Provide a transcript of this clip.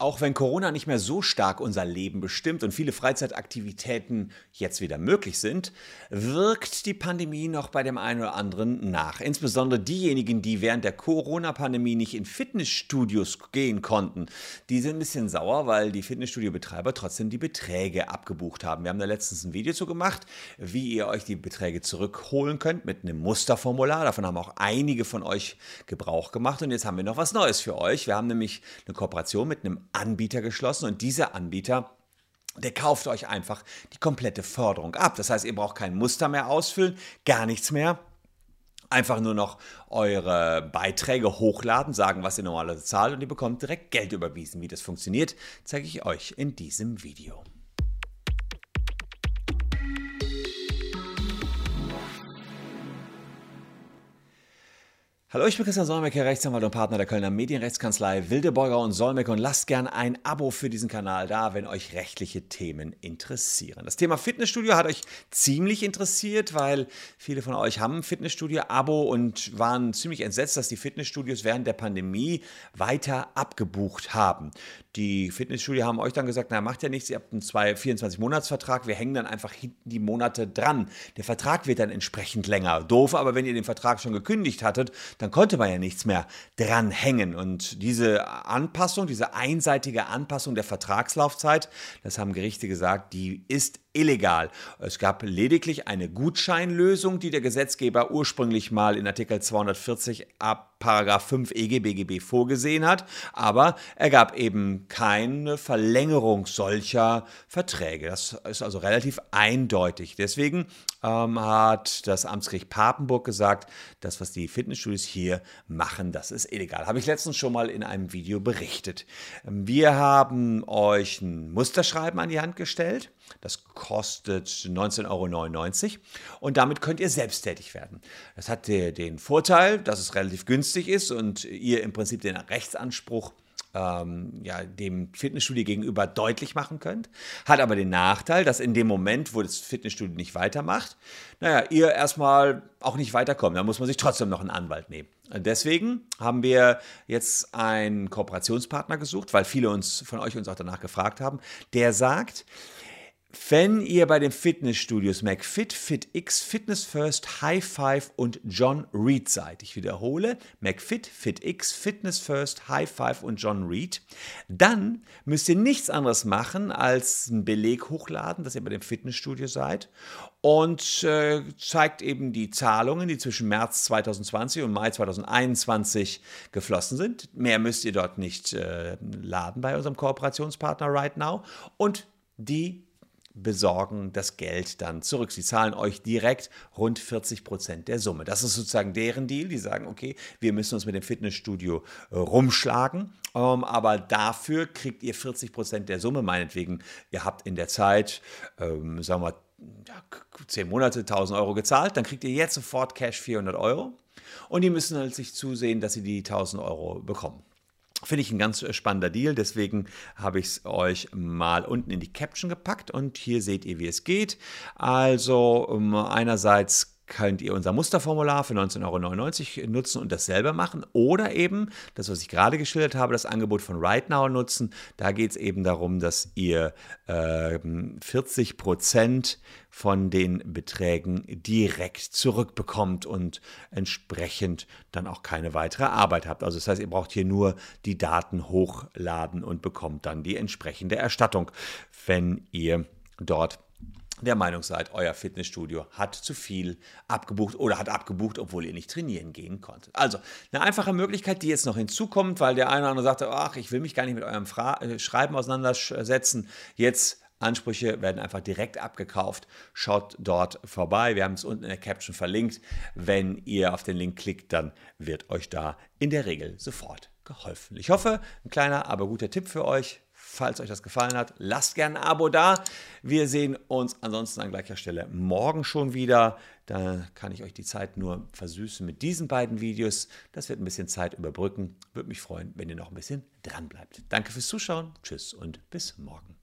Auch wenn Corona nicht mehr so stark unser Leben bestimmt und viele Freizeitaktivitäten jetzt wieder möglich sind, wirkt die Pandemie noch bei dem einen oder anderen nach. Insbesondere diejenigen, die während der Corona-Pandemie nicht in Fitnessstudios gehen konnten, die sind ein bisschen sauer, weil die Fitnessstudio-Betreiber trotzdem die Beträge abgebucht haben. Wir haben da letztens ein Video zu gemacht, wie ihr euch die Beträge zurückholen könnt mit einem Musterformular. Davon haben auch einige von euch Gebrauch gemacht und jetzt haben wir noch was Neues für euch. Wir haben nämlich eine Kooperation mit einem Anbieter geschlossen und dieser Anbieter der kauft euch einfach die komplette Förderung ab. Das heißt, ihr braucht kein Muster mehr ausfüllen, gar nichts mehr. Einfach nur noch eure Beiträge hochladen, sagen, was ihr normalerweise zahlt und ihr bekommt direkt Geld überwiesen. Wie das funktioniert, zeige ich euch in diesem Video. Hallo, ich bin Christian Solmecke, Rechtsanwalt und Partner der Kölner Medienrechtskanzlei Wildeborger und Solmecke und lasst gern ein Abo für diesen Kanal da, wenn euch rechtliche Themen interessieren. Das Thema Fitnessstudio hat euch ziemlich interessiert, weil viele von euch haben Fitnessstudio-Abo und waren ziemlich entsetzt, dass die Fitnessstudios während der Pandemie weiter abgebucht haben. Die Fitnessstudio haben euch dann gesagt, na macht ja nichts, ihr habt einen 24-Monats-Vertrag, wir hängen dann einfach hinten die Monate dran. Der Vertrag wird dann entsprechend länger. Doof, aber wenn ihr den Vertrag schon gekündigt hattet, dann konnte man ja nichts mehr dranhängen. Und diese Anpassung, diese einseitige Anpassung der Vertragslaufzeit, das haben Gerichte gesagt, die ist illegal. Es gab lediglich eine Gutscheinlösung, die der Gesetzgeber ursprünglich mal in Artikel 240 ab Paragraph 5 EGBGB vorgesehen hat, aber er gab eben keine Verlängerung solcher Verträge. Das ist also relativ eindeutig. Deswegen ähm, hat das Amtsgericht Papenburg gesagt, das, was die Fitnessstudios hier machen, das ist illegal. Habe ich letztens schon mal in einem Video berichtet. Wir haben euch ein Musterschreiben an die Hand gestellt. Das kostet 19,99 Euro und damit könnt ihr selbsttätig werden. Das hat den Vorteil, dass es relativ günstig ist und ihr im Prinzip den Rechtsanspruch ähm, ja, dem Fitnessstudio gegenüber deutlich machen könnt. Hat aber den Nachteil, dass in dem Moment, wo das Fitnessstudio nicht weitermacht, naja, ihr erstmal auch nicht weiterkommt. Da muss man sich trotzdem noch einen Anwalt nehmen. Deswegen haben wir jetzt einen Kooperationspartner gesucht, weil viele uns von euch uns auch danach gefragt haben, der sagt, wenn ihr bei den Fitnessstudios McFit, FitX, Fitness First, High Five und John Reed seid, ich wiederhole, McFit, FitX, Fitness First, High Five und John Reed, dann müsst ihr nichts anderes machen, als einen Beleg hochladen, dass ihr bei dem Fitnessstudio seid und äh, zeigt eben die Zahlungen, die zwischen März 2020 und Mai 2021 geflossen sind. Mehr müsst ihr dort nicht äh, laden bei unserem Kooperationspartner Right Now und die besorgen das Geld dann zurück. Sie zahlen euch direkt rund 40 Prozent der Summe. Das ist sozusagen deren Deal. Die sagen, okay, wir müssen uns mit dem Fitnessstudio äh, rumschlagen, ähm, aber dafür kriegt ihr 40 Prozent der Summe. Meinetwegen, ihr habt in der Zeit, ähm, sagen wir, ja, 10 Monate 1000 Euro gezahlt, dann kriegt ihr jetzt sofort Cash 400 Euro. Und die müssen halt sich zusehen, dass sie die 1000 Euro bekommen. Finde ich ein ganz äh, spannender Deal, deswegen habe ich es euch mal unten in die Caption gepackt und hier seht ihr, wie es geht. Also einerseits könnt ihr unser Musterformular für 19,99 Euro nutzen und das selber machen. Oder eben, das, was ich gerade geschildert habe, das Angebot von Right Now nutzen. Da geht es eben darum, dass ihr äh, 40 Prozent von den Beträgen direkt zurückbekommt und entsprechend dann auch keine weitere Arbeit habt. Also das heißt, ihr braucht hier nur die Daten hochladen und bekommt dann die entsprechende Erstattung, wenn ihr dort der Meinung seid, euer Fitnessstudio hat zu viel abgebucht oder hat abgebucht, obwohl ihr nicht trainieren gehen konntet. Also eine einfache Möglichkeit, die jetzt noch hinzukommt, weil der eine oder andere sagte, ach, ich will mich gar nicht mit eurem Fra äh, Schreiben auseinandersetzen. Jetzt Ansprüche werden einfach direkt abgekauft. Schaut dort vorbei. Wir haben es unten in der Caption verlinkt. Wenn ihr auf den Link klickt, dann wird euch da in der Regel sofort geholfen. Ich hoffe, ein kleiner, aber guter Tipp für euch. Falls euch das gefallen hat, lasst gerne ein Abo da. Wir sehen uns ansonsten an gleicher Stelle morgen schon wieder. Da kann ich euch die Zeit nur versüßen mit diesen beiden Videos. Das wird ein bisschen Zeit überbrücken. Würde mich freuen, wenn ihr noch ein bisschen dran bleibt. Danke fürs Zuschauen. Tschüss und bis morgen.